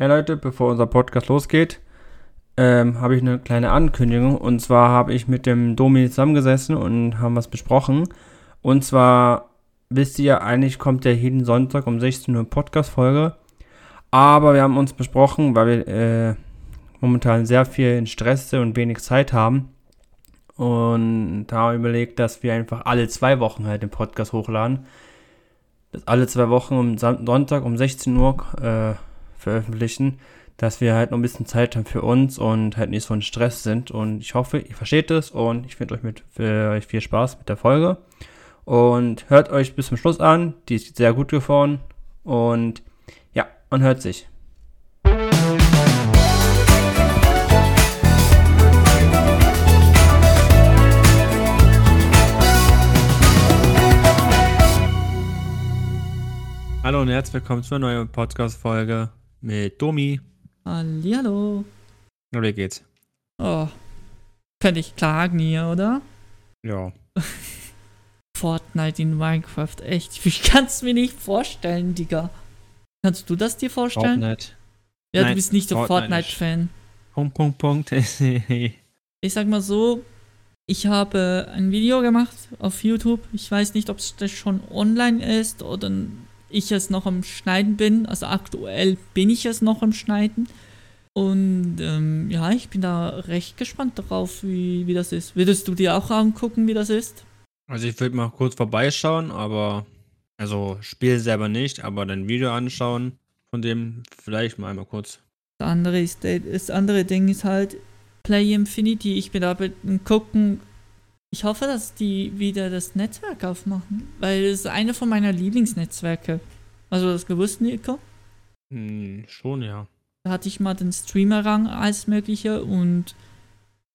Ja, Leute, bevor unser Podcast losgeht, ähm, habe ich eine kleine Ankündigung. Und zwar habe ich mit dem Domi zusammengesessen und haben was besprochen. Und zwar wisst ihr, eigentlich kommt ja jeden Sonntag um 16 Uhr Podcast-Folge. Aber wir haben uns besprochen, weil wir äh, momentan sehr viel in Stress sind und wenig Zeit haben. Und da haben wir überlegt, dass wir einfach alle zwei Wochen halt den Podcast hochladen. Das alle zwei Wochen am Sonntag um 16 Uhr äh, veröffentlichen, dass wir halt noch ein bisschen Zeit haben für uns und halt nicht so in Stress sind. Und ich hoffe, ihr versteht es und ich wünsche euch mit euch viel Spaß mit der Folge. Und hört euch bis zum Schluss an. Die ist sehr gut geworden. Und ja, man hört sich. Hallo und herzlich willkommen zu einer neuen Podcast-Folge mit Domi. Hallihallo. Na, wie geht's? Oh, könnte ich klagen hier, oder? Ja. Fortnite in Minecraft, echt. Ich kann es mir nicht vorstellen, Digga. Kannst du das dir vorstellen? Fortnite. Ja, Nein, du bist nicht so Fortnite Fortnite-Fan. Punkt, Punkt, Punkt. Ich sag mal so, ich habe ein Video gemacht auf YouTube. Ich weiß nicht, ob das schon online ist oder ich es noch am Schneiden bin. Also aktuell bin ich es noch am Schneiden. Und ähm, ja, ich bin da recht gespannt darauf, wie, wie das ist. Würdest du dir auch angucken, wie das ist? Also ich würde mal kurz vorbeischauen, aber also Spiel selber nicht, aber dann Video anschauen von dem vielleicht mal einmal kurz. Das andere, ist, das andere Ding ist halt Play Infinity. Ich bin da gucken. Ich hoffe, dass die wieder das Netzwerk aufmachen, weil es ist eine von meiner Lieblingsnetzwerke. Also das gewusst, Nico? Hm, schon, ja. Da hatte ich mal den Streamer-Rang als mögliche und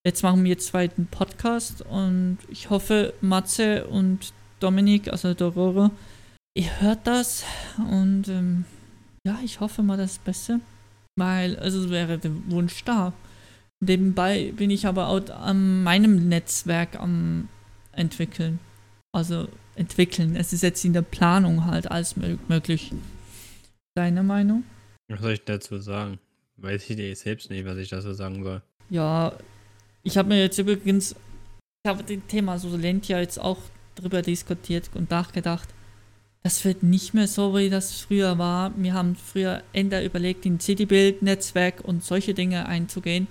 jetzt machen wir jetzt zweiten Podcast und ich hoffe, Matze und Dominik, also Dororo, ihr hört das und ähm, ja, ich hoffe mal das Beste, weil also es wäre der Wunsch da. Nebenbei bin ich aber auch an meinem Netzwerk am entwickeln. Also entwickeln. Es ist jetzt in der Planung halt alles möglich. Deine Meinung? Was soll ich dazu sagen? Weiß ich selbst nicht, was ich dazu sagen soll. Ja, ich habe mir jetzt übrigens, ich habe das Thema Solentia jetzt auch drüber diskutiert und nachgedacht. Das wird nicht mehr so, wie das früher war. Wir haben früher Ender überlegt, in Citybuild-Netzwerk und solche Dinge einzugehen.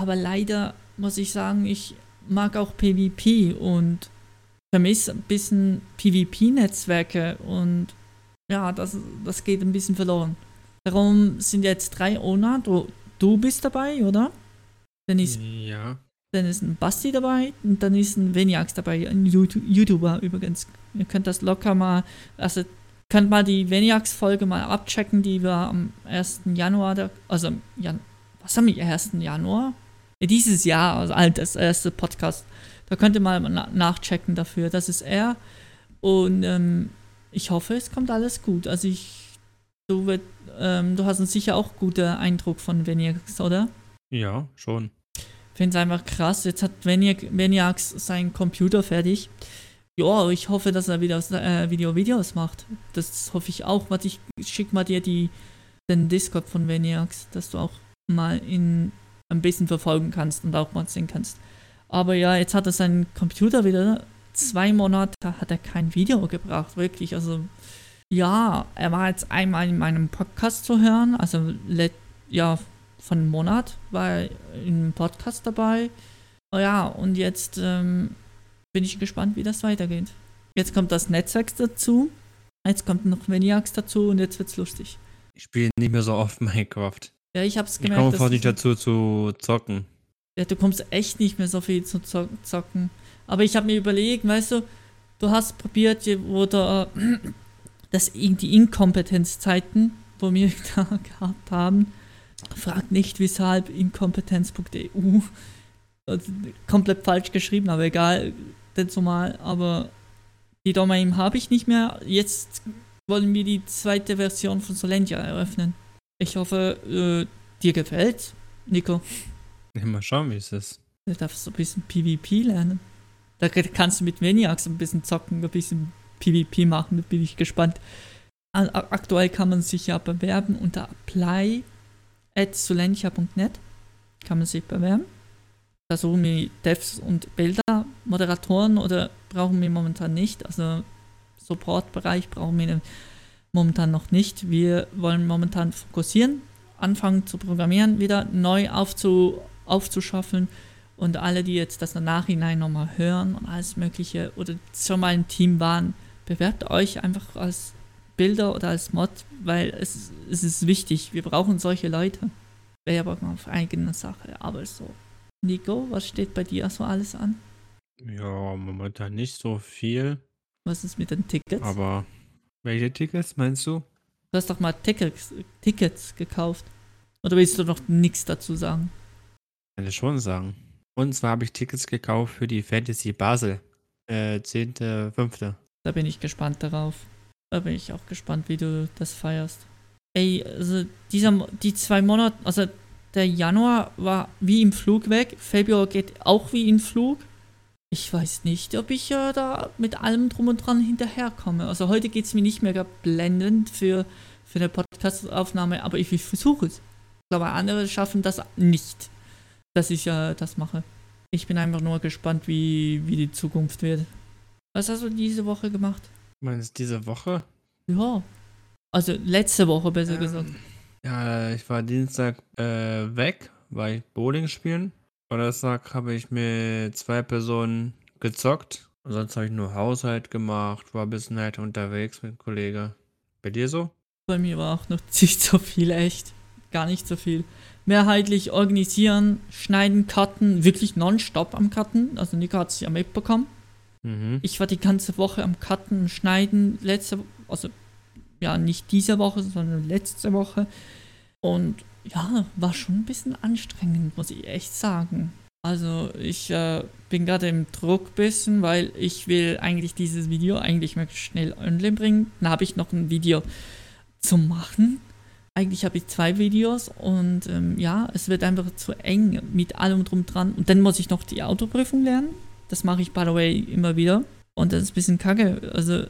Aber leider muss ich sagen, ich mag auch PvP und vermisse ein bisschen PvP-Netzwerke und ja, das, das geht ein bisschen verloren. Darum sind jetzt drei Ona. Du, du bist dabei, oder? Dann ist, ja. dann ist ein Basti dabei und dann ist ein Veniax dabei, ein YouTuber übrigens. Ihr könnt das locker mal, also könnt mal die Veniax-Folge mal abchecken, die wir am 1. Januar, also Jan, was haben wir, 1. Januar? Dieses Jahr, also das erste Podcast. Da könnt ihr mal nachchecken dafür. Das ist er. Und ähm, ich hoffe, es kommt alles gut. Also ich Du, wird, ähm, du hast einen sicher auch guten Eindruck von Veniax, oder? Ja, schon. Ich finde es einfach krass. Jetzt hat Veniax seinen Computer fertig. Ja, ich hoffe, dass er wieder äh, Video-Videos macht. Das hoffe ich auch. Warte, ich schick mal dir die, den Discord von Veniax, dass du auch mal in ein bisschen verfolgen kannst und auch mal sehen kannst. Aber ja, jetzt hat er seinen Computer wieder. Zwei Monate hat er kein Video gebracht, wirklich. Also ja, er war jetzt einmal in meinem Podcast zu hören, also ja, von einem Monat war er im Podcast dabei. Oh ja, und jetzt ähm, bin ich gespannt, wie das weitergeht. Jetzt kommt das Netzwerk dazu, jetzt kommt noch Veniax dazu und jetzt wird's lustig. Ich spiele nicht mehr so oft Minecraft. Ja, ich hab's gemerkt. Ich komme fast nicht dazu zu zocken. Ja, du kommst echt nicht mehr so viel zu zocken. Aber ich habe mir überlegt, weißt du, du hast probiert, wo da dass die Inkompetenzzeiten, wo wir da gehabt haben, fragt nicht weshalb inkompetenz.eu. Also, komplett falsch geschrieben, aber egal, denn so mal. Aber die Domain habe ich nicht mehr. Jetzt wollen wir die zweite Version von Solentia eröffnen. Ich hoffe, äh, dir gefällt, Nico. Ja, mal schauen, wie es ist. Du darfst so ein bisschen PvP lernen. Da kannst du mit Veniax ein bisschen zocken, ein bisschen PvP machen, da bin ich gespannt. Aktuell kann man sich ja bewerben unter Apply at sulentia.net kann man sich bewerben. Da suchen wir Devs und Bilder, Moderatoren oder brauchen wir momentan nicht. Also Support-Bereich brauchen wir momentan noch nicht. Wir wollen momentan fokussieren, anfangen zu programmieren, wieder neu aufzu, aufzuschaffen und alle, die jetzt das im Nachhinein nochmal hören und alles Mögliche oder schon mal im Team waren, bewerbt euch einfach als Bilder oder als Mod, weil es, es ist wichtig. Wir brauchen solche Leute. Wäre aber auf eigene Sache, aber so. Nico, was steht bei dir so alles an? Ja, momentan nicht so viel. Was ist mit den Tickets? Aber welche Tickets meinst du? Du hast doch mal Tickets, Tickets gekauft. Oder willst du noch nichts dazu sagen? Kann ich schon sagen. Und zwar habe ich Tickets gekauft für die Fantasy Basel. Äh, 10.5. Da bin ich gespannt darauf. Da bin ich auch gespannt, wie du das feierst. Ey, also dieser, die zwei Monate, also der Januar war wie im Flug weg. Februar geht auch wie im Flug. Ich weiß nicht, ob ich äh, da mit allem drum und dran hinterherkomme. Also heute geht es mir nicht mehr blendend für, für eine Podcast-Aufnahme, aber ich, ich versuche es. Ich glaube, andere schaffen das nicht, dass ich äh, das mache. Ich bin einfach nur gespannt, wie, wie die Zukunft wird. Was hast du diese Woche gemacht? Meinst du diese Woche? Ja. Also letzte Woche besser ähm, gesagt. Ja, ich war Dienstag äh, weg, weil ich Bowling spielen. Donnerstag habe ich mit zwei Personen gezockt. sonst habe ich nur Haushalt gemacht, war ein bisschen halt unterwegs mit Kollegen. Bei dir so? Bei mir war auch noch nicht so viel, echt. Gar nicht so viel. Mehrheitlich organisieren, schneiden, cutten, wirklich nonstop am Cutten. Also Nico hat es ja mitbekommen. Mhm. Ich war die ganze Woche am Cutten, Schneiden, letzte, also ja, nicht diese Woche, sondern letzte Woche. Und ja, war schon ein bisschen anstrengend, muss ich echt sagen. Also ich äh, bin gerade im Druck bisschen, weil ich will eigentlich dieses Video eigentlich möglichst schnell online bringen. Dann habe ich noch ein Video zu machen. Eigentlich habe ich zwei Videos und ähm, ja, es wird einfach zu eng mit allem drum dran. Und dann muss ich noch die Autoprüfung lernen. Das mache ich, by the way, immer wieder. Und das ist ein bisschen kacke. Also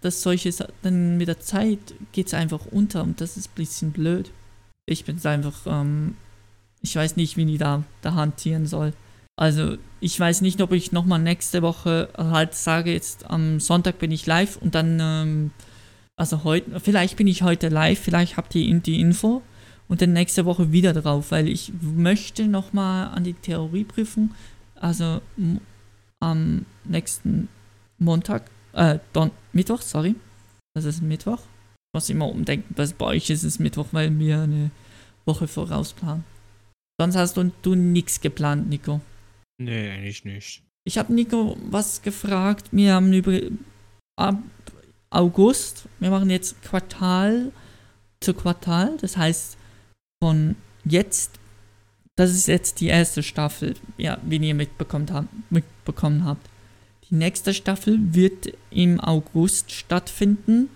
dass solche, dann mit der Zeit geht es einfach unter und das ist ein bisschen blöd. Ich bin einfach, ähm, ich weiß nicht, wie ich da, da hantieren soll. Also ich weiß nicht, ob ich nochmal nächste Woche halt sage, jetzt am Sonntag bin ich live und dann, ähm, also heute, vielleicht bin ich heute live, vielleicht habt ihr die Info und dann nächste Woche wieder drauf, weil ich möchte nochmal an die Theorieprüfung, also am nächsten Montag äh, Don Mittwoch, sorry. Das ist Mittwoch. Ich muss immer umdenken, was bei euch ist es Mittwoch, weil wir eine Woche vorausplanen. Sonst hast du, du nichts geplant, Nico. Nee, eigentlich nicht. Ich habe Nico was gefragt. Wir haben über ab August, wir machen jetzt Quartal zu Quartal. Das heißt, von jetzt, das ist jetzt die erste Staffel, ja, wie ihr mitbekommen habt. Mitbekommen habt. Die nächste Staffel wird im August stattfinden.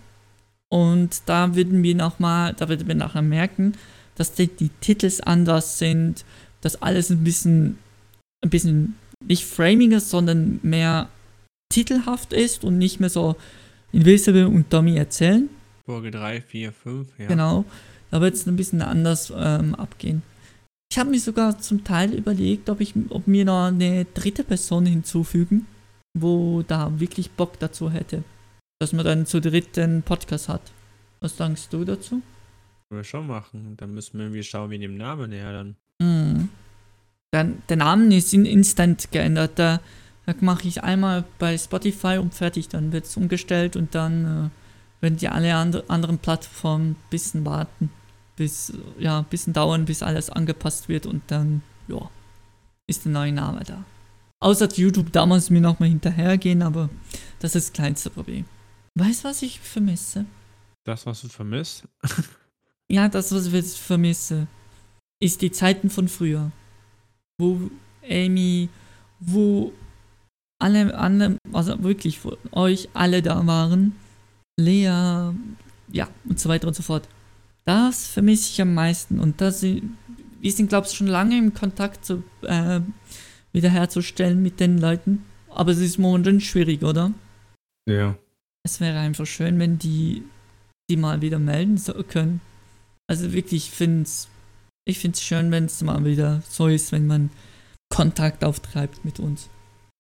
Und da würden wir nochmal, da würden wir nachher merken, dass die, die Titels anders sind, dass alles ein bisschen, ein bisschen nicht framiger, sondern mehr titelhaft ist und nicht mehr so Invisible und Dummy erzählen. Folge 3, 4, 5, ja. Genau, da wird es ein bisschen anders ähm, abgehen. Ich habe mir sogar zum Teil überlegt, ob, ich, ob wir noch eine dritte Person hinzufügen wo da wirklich Bock dazu hätte. Dass man dann zu dritt einen Podcast hat. Was denkst du dazu? Können wir schon machen. Dann müssen wir irgendwie schauen, wie dem Namen her dann. Mhm. Dann, der Name ist in Instant geändert. Da, da mache ich einmal bei Spotify und fertig. Dann wird es umgestellt und dann äh, werden die alle and anderen Plattformen ein bisschen warten. Bis, ja, ein bisschen dauern, bis alles angepasst wird und dann, ja, ist der neue Name da. Außer YouTube damals mir nochmal hinterhergehen, aber das ist das kleinste Problem. Weißt du, was ich vermisse? Das, was du vermisst? ja, das, was ich jetzt vermisse, ist die Zeiten von früher. Wo Amy, wo alle, alle, also wirklich von euch alle da waren. Lea, ja, und so weiter und so fort. Das vermisse ich am meisten. Und das, wir sind, glaube ich, schon lange im Kontakt zu äh, wiederherzustellen mit den Leuten. Aber es ist momentan schwierig, oder? Ja. Es wäre einfach schön, wenn die die mal wieder melden können. Also wirklich, ich finde es Ich finde es schön, wenn es mal wieder so ist, wenn man Kontakt auftreibt mit uns.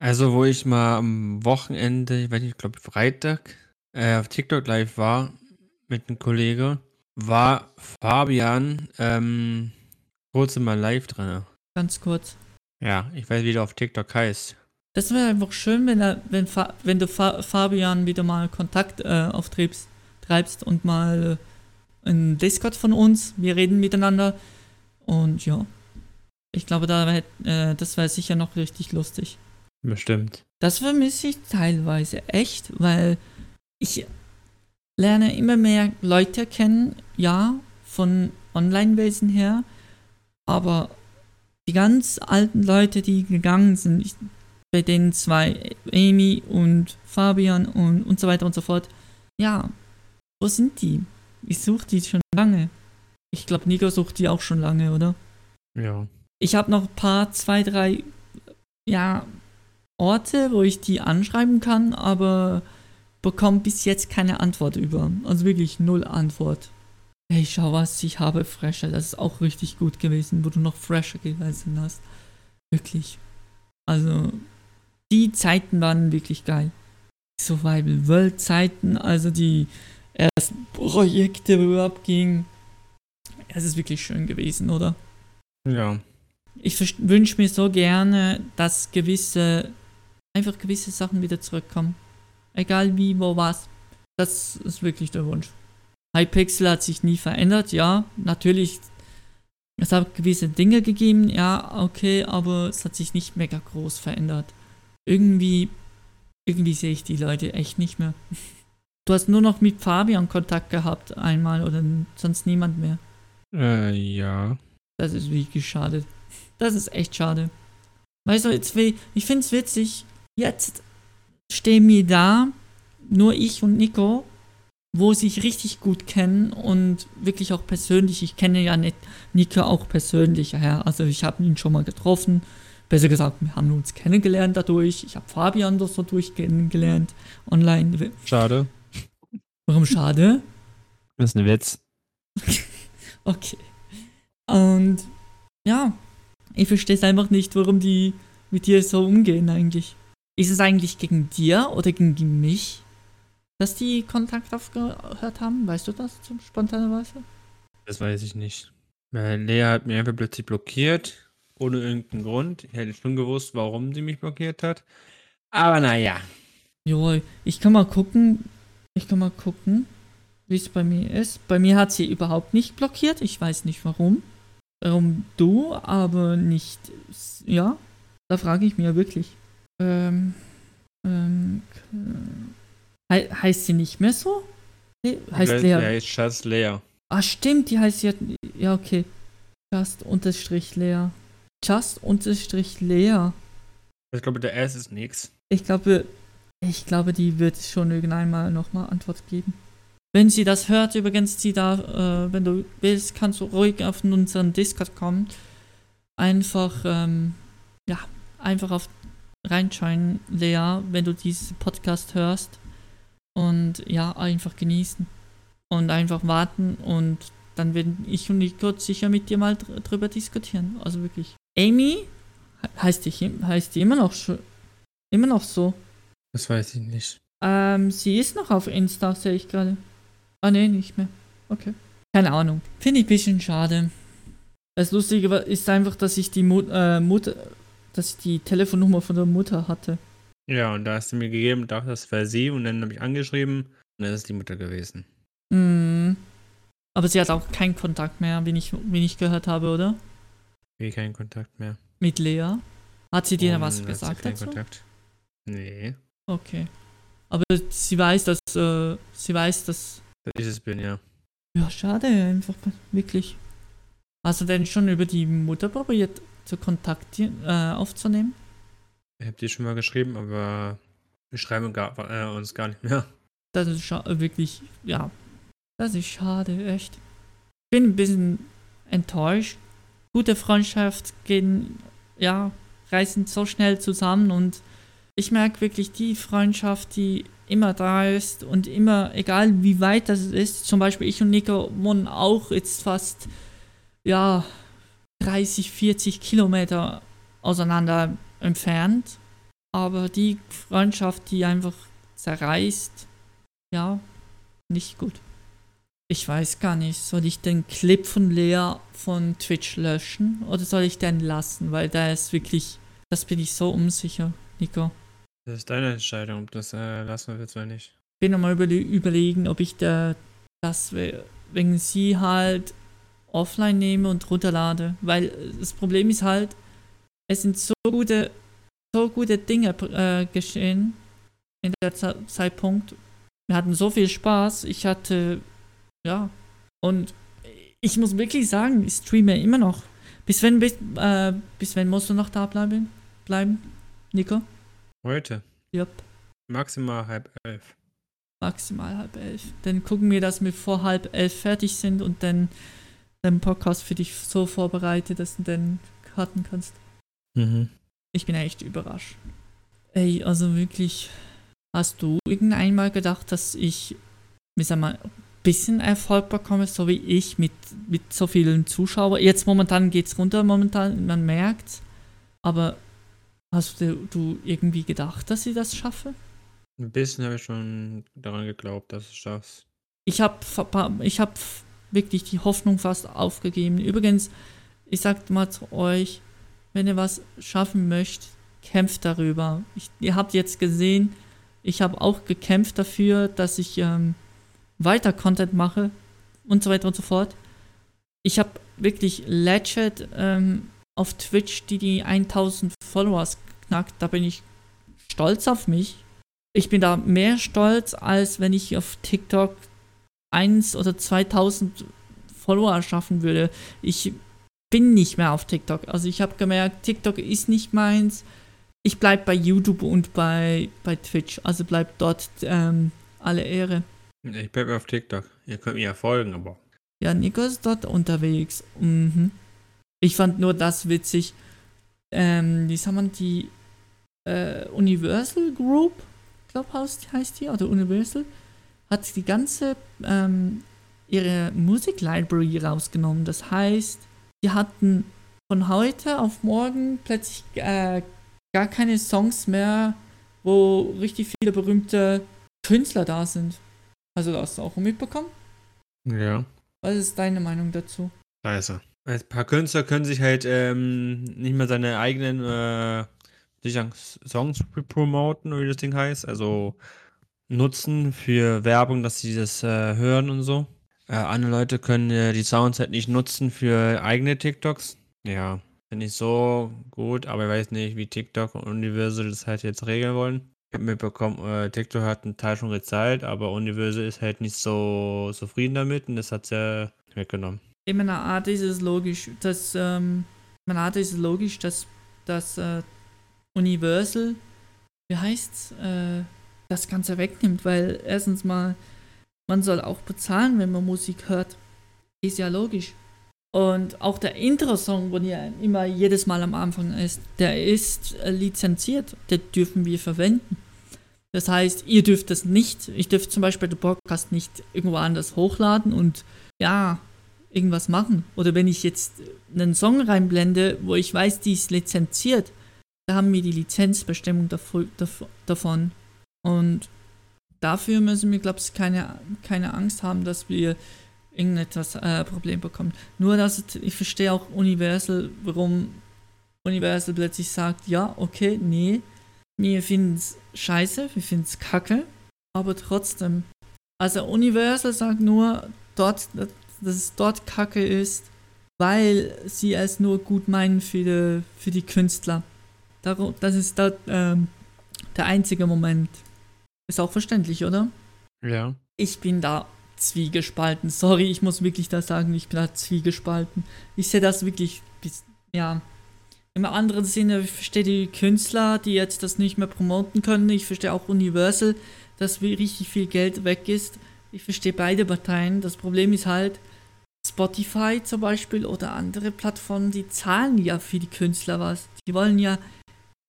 Also, wo ich mal am Wochenende, ich weiß nicht, ich glaube Freitag, äh, auf TikTok live war mit einem Kollegen, war Fabian ähm, kurz mal live drin. Ganz kurz. Ja, ich weiß, wie der auf TikTok heißt. Das wäre einfach schön, wenn, er, wenn, Fa wenn du Fa Fabian wieder mal Kontakt äh, auftreibst treibst und mal äh, ein Discord von uns. Wir reden miteinander. Und ja, ich glaube, da wär, äh, das wäre sicher noch richtig lustig. Bestimmt. Das vermisse ich teilweise echt, weil ich lerne immer mehr Leute kennen, ja, von Online-Wesen her, aber die ganz alten Leute, die gegangen sind, ich, bei den zwei, Amy und Fabian und, und so weiter und so fort, ja, wo sind die? Ich suche die schon lange. Ich glaube, Nico sucht die auch schon lange, oder? Ja. Ich habe noch ein paar, zwei, drei, ja, Orte, wo ich die anschreiben kann, aber bekomme bis jetzt keine Antwort über. Also wirklich null Antwort. Hey, schau was, ich habe Fresher. Das ist auch richtig gut gewesen, wo du noch Fresher gewesen hast. Wirklich. Also, die Zeiten waren wirklich geil. Survival World Zeiten, also die ersten Projekte, wo abging. Es ist wirklich schön gewesen, oder? Ja. Ich wünsche mir so gerne, dass gewisse, einfach gewisse Sachen wieder zurückkommen. Egal wie, wo, was. Das ist wirklich der Wunsch. Hypixel hat sich nie verändert, ja. Natürlich, es hat gewisse Dinge gegeben, ja, okay, aber es hat sich nicht mega groß verändert. Irgendwie, irgendwie sehe ich die Leute echt nicht mehr. Du hast nur noch mit Fabian Kontakt gehabt einmal oder sonst niemand mehr. Äh, ja. Das ist wirklich schade. Das ist echt schade. Weißt du, jetzt, ich finde es witzig, jetzt stehen wir da, nur ich und Nico, wo sich richtig gut kennen und wirklich auch persönlich. Ich kenne ja nicht Nico auch persönlich, ja. Also ich habe ihn schon mal getroffen. Besser gesagt, wir haben uns kennengelernt dadurch. Ich habe Fabian das so durch kennengelernt online. Schade. Warum schade? Das ist ein Witz. okay. Und ja, ich verstehe es einfach nicht, warum die mit dir so umgehen eigentlich. Ist es eigentlich gegen dir oder gegen mich, dass die Kontakt aufgehört haben? Weißt du das zum spontanerweise? Das weiß ich nicht. Lea hat mir einfach plötzlich blockiert, ohne irgendeinen Grund. Ich hätte schon gewusst, warum sie mich blockiert hat. Aber naja. Jo, ich kann mal gucken, ich kann mal gucken, wie es bei mir ist. Bei mir hat sie überhaupt nicht blockiert. Ich weiß nicht warum. Warum du, aber nicht. Ja, da frage ich mich wirklich. Ähm. Ähm. He heißt sie nicht mehr so? Nee, heißt Lea. Ja, heißt Just Lea. Ah, stimmt, die heißt ja. Ja, okay. Just unterstrich Lea. Just unterstrich Lea. Ich glaube, der S ist nix. Ich glaube, ich glaube, die wird schon irgendwann mal nochmal Antwort geben. Wenn sie das hört, übrigens, sie da, äh, wenn du willst, kannst du ruhig auf unseren Discord kommen. Einfach, ähm, ja, einfach auf reinschauen, Lea, wenn du diesen Podcast hörst. Und ja, einfach genießen. Und einfach warten und dann werden ich und Nico sicher mit dir mal dr drüber diskutieren. Also wirklich. Amy heißt die, heißt die immer noch, immer noch so. Das weiß ich nicht. Ähm, sie ist noch auf Insta, sehe ich gerade. Ah, nee, nicht mehr. Okay. Keine Ahnung. Finde ich ein bisschen schade. Das Lustige ist einfach, dass ich die Mut äh, Mutter, dass ich die Telefonnummer von der Mutter hatte. Ja, und da hast du mir gegeben, dachte, das wäre sie, und dann habe ich angeschrieben, und dann ist die Mutter gewesen. Mhm. Aber sie hat auch keinen Kontakt mehr, wie ich, wie ich gehört habe, oder? Wie keinen Kontakt mehr. Mit Lea? Hat sie dir was gesagt dazu? Kontakt? Nee. Okay. Aber sie weiß, dass, äh, sie weiß, dass... Dass ich es bin, ja. Ja, schade, einfach wirklich. Hast du denn schon über die Mutter probiert, zu kontaktieren, äh, aufzunehmen? Ich hab dir schon mal geschrieben, aber wir schreiben gar, äh, uns gar nicht mehr. Das ist wirklich, ja, das ist schade, echt. Ich bin ein bisschen enttäuscht. Gute Freundschaft gehen, ja, reißen so schnell zusammen und ich merke wirklich die Freundschaft, die immer da ist und immer, egal wie weit das ist, zum Beispiel ich und Nico wohnen auch jetzt fast, ja, 30, 40 Kilometer auseinander entfernt. Aber die Freundschaft, die einfach zerreißt, ja, nicht gut. Ich weiß gar nicht, soll ich den Clip von Lea von Twitch löschen oder soll ich den lassen? Weil da ist wirklich, das bin ich so unsicher, Nico. Das ist deine Entscheidung, ob das äh, lassen wir oder nicht. Ich bin nochmal über, überlegen, ob ich da das wegen sie halt offline nehme und runterlade. Weil das Problem ist halt, es sind so gute, so gute Dinge äh, geschehen in der Ze Zeitpunkt. Wir hatten so viel Spaß. Ich hatte, ja, und ich muss wirklich sagen, ich streame immer noch. Bis wenn, bis, äh, bis wenn musst du noch da bleiben? Bleiben, Nico? Heute? Yep. Maximal halb elf. Maximal halb elf. Dann gucken wir, dass wir vor halb elf fertig sind und dann den Podcast für dich so vorbereite, dass du dann karten kannst. Mhm. Ich bin echt überrascht. Ey, also wirklich, hast du irgendeinmal gedacht, dass ich, wie sag mal, bisschen Erfolg bekomme, so wie ich, mit, mit so vielen Zuschauern? Jetzt momentan geht's runter, momentan, man merkt's. Aber hast du, du irgendwie gedacht, dass ich das schaffe? Ein bisschen habe ich schon daran geglaubt, dass es schaffst. Ich habe ich hab wirklich die Hoffnung fast aufgegeben. Übrigens, ich sag mal zu euch, wenn ihr was schaffen möchtet, kämpft darüber. Ich, ihr habt jetzt gesehen, ich habe auch gekämpft dafür, dass ich ähm, weiter Content mache und so weiter und so fort. Ich habe wirklich legit ähm, auf Twitch die die 1000 Followers knackt. Da bin ich stolz auf mich. Ich bin da mehr stolz, als wenn ich auf TikTok 1 oder 2000 Follower schaffen würde. Ich bin nicht mehr auf TikTok. Also ich habe gemerkt, TikTok ist nicht meins. Ich bleibe bei YouTube und bei, bei Twitch. Also bleibt dort ähm, alle Ehre. Ich bleibe auf TikTok. Ihr könnt mir ja folgen, aber. Ja, Nico ist dort unterwegs. Mhm. Ich fand nur das witzig. Ähm, sagt man, die äh, Universal Group, glaube heißt die, oder Universal, hat die ganze ähm, ihre Musiklibrary rausgenommen. Das heißt, die hatten von heute auf morgen plötzlich äh, gar keine Songs mehr, wo richtig viele berühmte Künstler da sind. Also hast du auch mitbekommen? Ja. Was ist deine Meinung dazu? Scheiße. Ein paar Künstler können sich halt ähm, nicht mehr seine eigenen äh, Songs promoten, wie das Ding heißt. Also nutzen für Werbung, dass sie das äh, hören und so. Äh, andere Leute können äh, die Sounds halt nicht nutzen für eigene TikToks. Ja, finde ich so gut, aber ich weiß nicht, wie TikTok und Universal das halt jetzt regeln wollen. Habe mitbekommen, äh, TikTok hat einen Teil schon gezahlt, aber Universal ist halt nicht so zufrieden damit und das hat sie weggenommen. In meiner Art ist es logisch, dass, ähm, meiner Art ist es logisch, dass, dass äh, Universal, wie heißt's, äh, das Ganze wegnimmt, weil erstens mal, man soll auch bezahlen, wenn man Musik hört. Ist ja logisch. Und auch der Intro-Song, wo ja immer jedes Mal am Anfang ist, der ist äh, lizenziert. Den dürfen wir verwenden. Das heißt, ihr dürft das nicht. Ich dürfte zum Beispiel den Podcast nicht irgendwo anders hochladen und ja, irgendwas machen. Oder wenn ich jetzt einen Song reinblende, wo ich weiß, die ist lizenziert, da haben wir die Lizenzbestimmung davon. Und dafür müssen wir, glaube ich, keine, keine Angst haben, dass wir irgendetwas äh, Problem bekommen. Nur, dass ich verstehe auch Universal, warum Universal plötzlich sagt, ja, okay, nee, wir finden es scheiße, wir finden es kacke, aber trotzdem. Also Universal sagt nur, dort, dass es dort kacke ist, weil sie es nur gut meinen für die, für die Künstler. Das ist dort ähm, der einzige Moment. Ist auch verständlich, oder? Ja. Ich bin da zwiegespalten. Sorry, ich muss wirklich da sagen, ich bin da zwiegespalten. Ich sehe das wirklich, ja. Im anderen Sinne, ich verstehe die Künstler, die jetzt das nicht mehr promoten können. Ich verstehe auch Universal, dass richtig viel Geld weg ist. Ich verstehe beide Parteien. Das Problem ist halt, Spotify zum Beispiel oder andere Plattformen, die zahlen ja für die Künstler was. Die wollen ja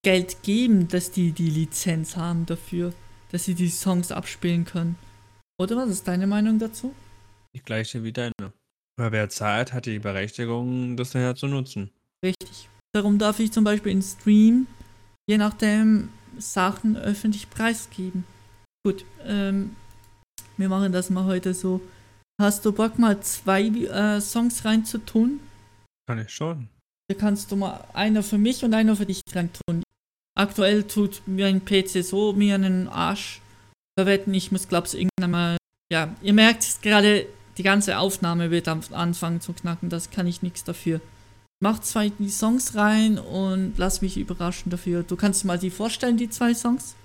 Geld geben, dass die die Lizenz haben dafür dass sie die Songs abspielen können. Oder was ist deine Meinung dazu? Die gleiche wie deine. Weil wer Zeit hat die Berechtigung, das ja zu nutzen. Richtig. Darum darf ich zum Beispiel in Stream, je nachdem, Sachen öffentlich preisgeben. Gut, ähm, wir machen das mal heute so. Hast du Bock, mal zwei äh, Songs reinzutun? Kann ich schon. Da kannst du mal einer für mich und einer für dich reintun. Aktuell tut mir ein PC so mir einen Arsch verwetten. Ich muss, glaub's, irgendwann mal. Ja, ihr merkt gerade, die ganze Aufnahme wird anfangen zu knacken. Das kann ich nichts dafür. Mach zwei die Songs rein und lass mich überraschen dafür. Du kannst mal die vorstellen, die zwei Songs?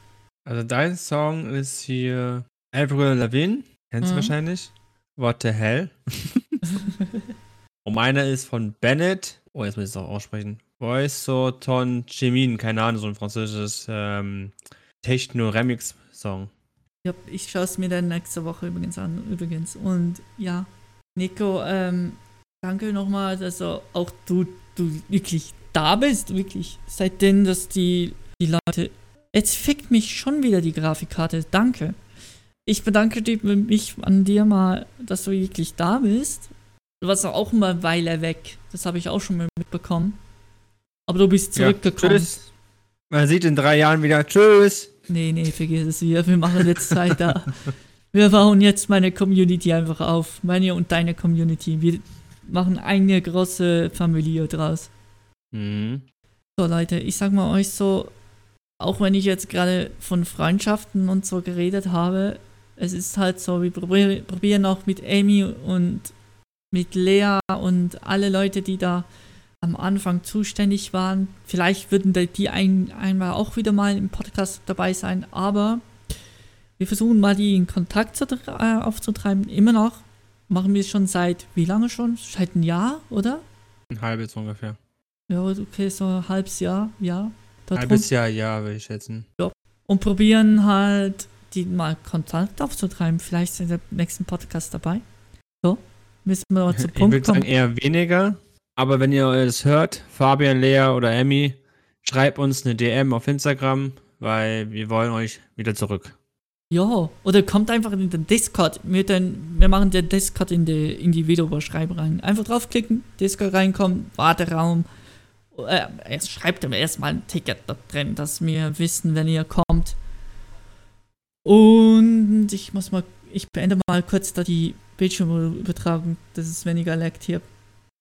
Also dein Song ist hier Avril Lavigne, kennst du mhm. wahrscheinlich. What the hell? und meiner ist von Bennett. Oh, jetzt muss ich es auch aussprechen. Voice Ton Chemin, keine Ahnung, so ein französisches ähm, Techno-Remix-Song. Ja, ich schaue es mir dann nächste Woche übrigens an, übrigens. Und ja, Nico, ähm, danke nochmal, dass auch du, du wirklich da bist, wirklich. Seitdem, dass die, die Leute. Jetzt fickt mich schon wieder die Grafikkarte. Danke. Ich bedanke mich an dir mal, dass du wirklich da bist. Du warst auch mal eine Weile weg. Das habe ich auch schon mal mitbekommen. Aber du bist zurückgekommen. Ja, tschüss. Man sieht in drei Jahren wieder. Tschüss. Nee, nee, vergiss es wieder. Wir machen jetzt Zeit da. Wir bauen jetzt meine Community einfach auf. Meine und deine Community. Wir machen eine große Familie draus. Mhm. So, Leute, ich sag mal euch so, auch wenn ich jetzt gerade von Freundschaften und so geredet habe, es ist halt so, wir probieren auch mit Amy und mit Lea und alle Leute, die da am Anfang zuständig waren. Vielleicht würden die ein, einmal auch wieder mal im Podcast dabei sein, aber wir versuchen mal die in Kontakt zu, äh, aufzutreiben. Immer noch. Machen wir es schon seit wie lange schon? Seit einem Jahr, oder? Ein halbes ungefähr. Ja, okay, so ein halbes Jahr, ja. Darum. Halbes Jahr, ja, würde ich schätzen. Ja. Und probieren halt, die mal Kontakt aufzutreiben. Vielleicht sind der nächsten Podcast dabei. So, müssen wir mal zu Punkt ich würde sagen, eher weniger. Aber wenn ihr es hört, Fabian, Lea oder Emmy, schreibt uns eine DM auf Instagram, weil wir wollen euch wieder zurück. Ja, oder kommt einfach in den Discord. Wir, den, wir machen den Discord in die, in die Videobeschreibung rein. Einfach draufklicken, Discord reinkommen, Warteraum. Äh, schreibt ihm erstmal ein Ticket da drin, dass wir wissen, wenn ihr kommt. Und ich muss mal, ich beende mal kurz da die Bildschirmübertragung, dass es weniger leckt hier.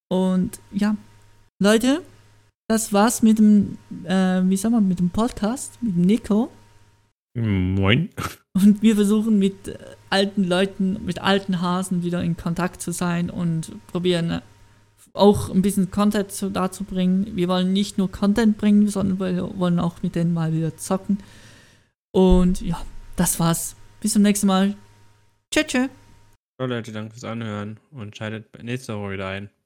Und ja, Leute, das war's mit dem, äh, wie sagen wir, mit dem Podcast, mit dem Nico. Moin. Und wir versuchen mit äh, alten Leuten, mit alten Hasen wieder in Kontakt zu sein und probieren äh, auch ein bisschen Content zu, dazu bringen. Wir wollen nicht nur Content bringen, sondern wir wollen auch mit denen mal wieder zocken. Und ja, das war's. Bis zum nächsten Mal. Tschö, tschö. So Leute, danke fürs Anhören und schaltet nächste Woche wieder ein.